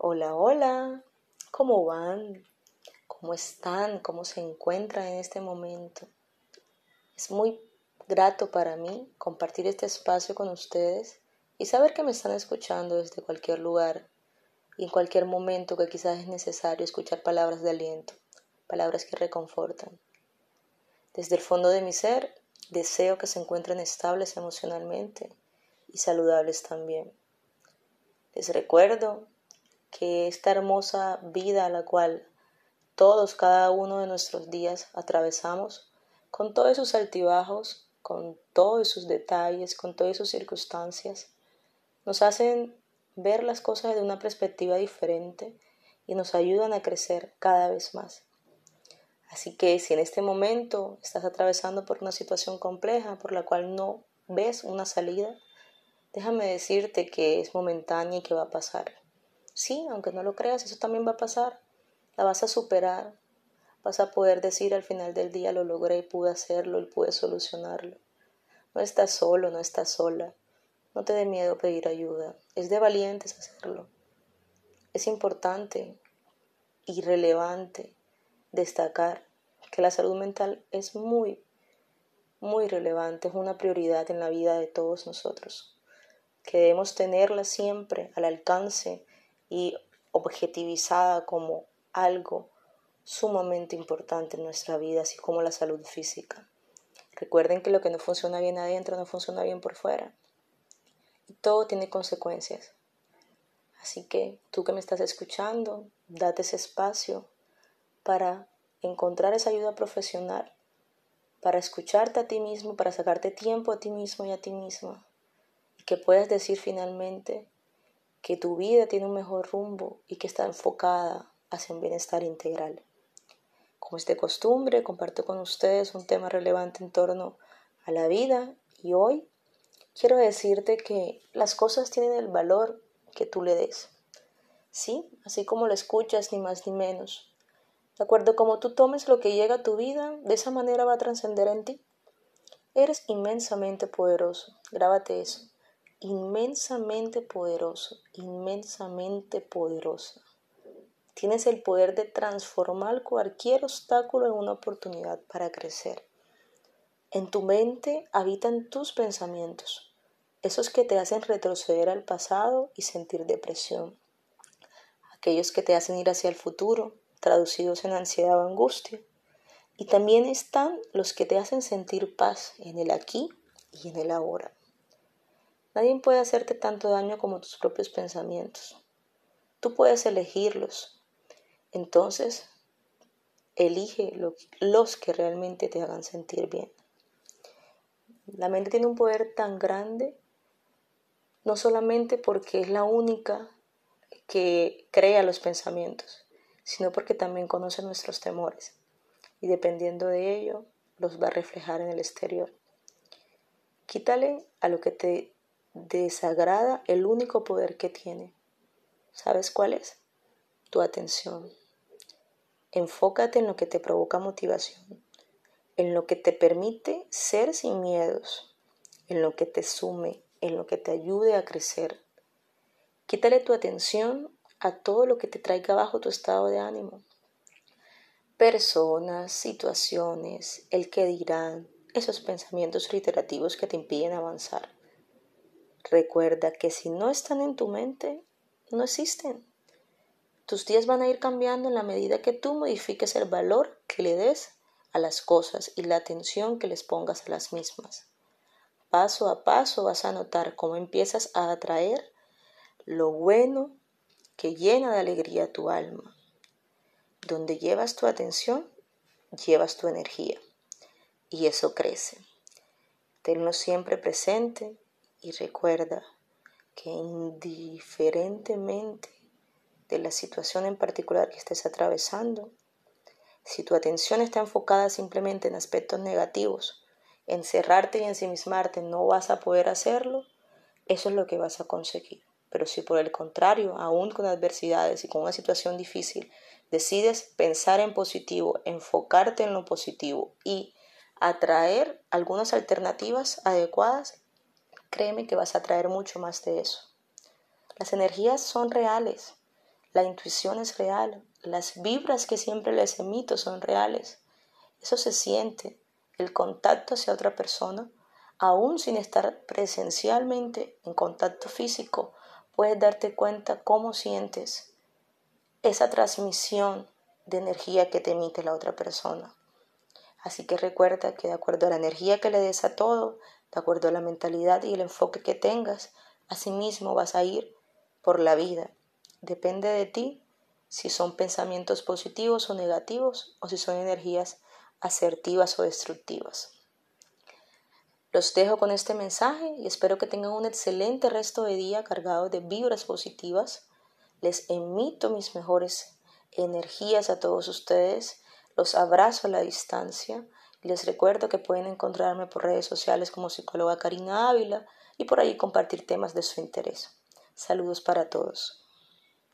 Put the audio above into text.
Hola, hola, ¿cómo van? ¿Cómo están? ¿Cómo se encuentran en este momento? Es muy grato para mí compartir este espacio con ustedes y saber que me están escuchando desde cualquier lugar y en cualquier momento que quizás es necesario escuchar palabras de aliento, palabras que reconfortan. Desde el fondo de mi ser, deseo que se encuentren estables emocionalmente y saludables también. Les recuerdo que esta hermosa vida a la cual todos, cada uno de nuestros días atravesamos, con todos sus altibajos, con todos sus detalles, con todas sus circunstancias, nos hacen ver las cosas de una perspectiva diferente y nos ayudan a crecer cada vez más. Así que si en este momento estás atravesando por una situación compleja por la cual no ves una salida, déjame decirte que es momentánea y que va a pasar. Sí, aunque no lo creas, eso también va a pasar. La vas a superar. Vas a poder decir al final del día lo logré, pude hacerlo y pude solucionarlo. No estás solo, no estás sola. No te dé miedo pedir ayuda. Es de valientes hacerlo. Es importante y relevante destacar que la salud mental es muy, muy relevante, es una prioridad en la vida de todos nosotros, que debemos tenerla siempre al alcance y objetivizada como algo sumamente importante en nuestra vida, así como la salud física. Recuerden que lo que no funciona bien adentro no funciona bien por fuera. Y todo tiene consecuencias. Así que tú que me estás escuchando, date ese espacio para encontrar esa ayuda profesional, para escucharte a ti mismo, para sacarte tiempo a ti mismo y a ti misma. Y que puedas decir finalmente, que tu vida tiene un mejor rumbo y que está enfocada hacia un bienestar integral. Como es de costumbre, comparto con ustedes un tema relevante en torno a la vida y hoy quiero decirte que las cosas tienen el valor que tú le des. Sí, así como lo escuchas, ni más ni menos. De acuerdo como tú tomes lo que llega a tu vida, de esa manera va a trascender en ti. Eres inmensamente poderoso, grábate eso inmensamente poderoso, inmensamente poderosa. Tienes el poder de transformar cualquier obstáculo en una oportunidad para crecer. En tu mente habitan tus pensamientos, esos que te hacen retroceder al pasado y sentir depresión, aquellos que te hacen ir hacia el futuro, traducidos en ansiedad o angustia, y también están los que te hacen sentir paz en el aquí y en el ahora. Nadie puede hacerte tanto daño como tus propios pensamientos. Tú puedes elegirlos. Entonces, elige los que realmente te hagan sentir bien. La mente tiene un poder tan grande, no solamente porque es la única que crea los pensamientos, sino porque también conoce nuestros temores y dependiendo de ello los va a reflejar en el exterior. Quítale a lo que te desagrada el único poder que tiene. ¿Sabes cuál es? Tu atención. Enfócate en lo que te provoca motivación, en lo que te permite ser sin miedos, en lo que te sume, en lo que te ayude a crecer. Quítale tu atención a todo lo que te traiga bajo tu estado de ánimo. Personas, situaciones, el que dirán, esos pensamientos reiterativos que te impiden avanzar. Recuerda que si no están en tu mente, no existen. Tus días van a ir cambiando en la medida que tú modifiques el valor que le des a las cosas y la atención que les pongas a las mismas. Paso a paso vas a notar cómo empiezas a atraer lo bueno que llena de alegría tu alma. Donde llevas tu atención, llevas tu energía. Y eso crece. Tenlo siempre presente y recuerda que indiferentemente de la situación en particular que estés atravesando, si tu atención está enfocada simplemente en aspectos negativos, encerrarte y ensimismarte no vas a poder hacerlo, eso es lo que vas a conseguir. Pero si por el contrario, aún con adversidades y con una situación difícil, decides pensar en positivo, enfocarte en lo positivo y atraer algunas alternativas adecuadas, Créeme que vas a traer mucho más de eso. Las energías son reales. La intuición es real. Las vibras que siempre les emito son reales. Eso se siente. El contacto hacia otra persona, aún sin estar presencialmente en contacto físico, puedes darte cuenta cómo sientes esa transmisión de energía que te emite la otra persona. Así que recuerda que de acuerdo a la energía que le des a todo, de acuerdo a la mentalidad y el enfoque que tengas, asimismo vas a ir por la vida. Depende de ti si son pensamientos positivos o negativos o si son energías asertivas o destructivas. Los dejo con este mensaje y espero que tengan un excelente resto de día cargado de vibras positivas. Les emito mis mejores energías a todos ustedes. Los abrazo a la distancia. Les recuerdo que pueden encontrarme por redes sociales como psicóloga Karina Ávila y por ahí compartir temas de su interés. Saludos para todos.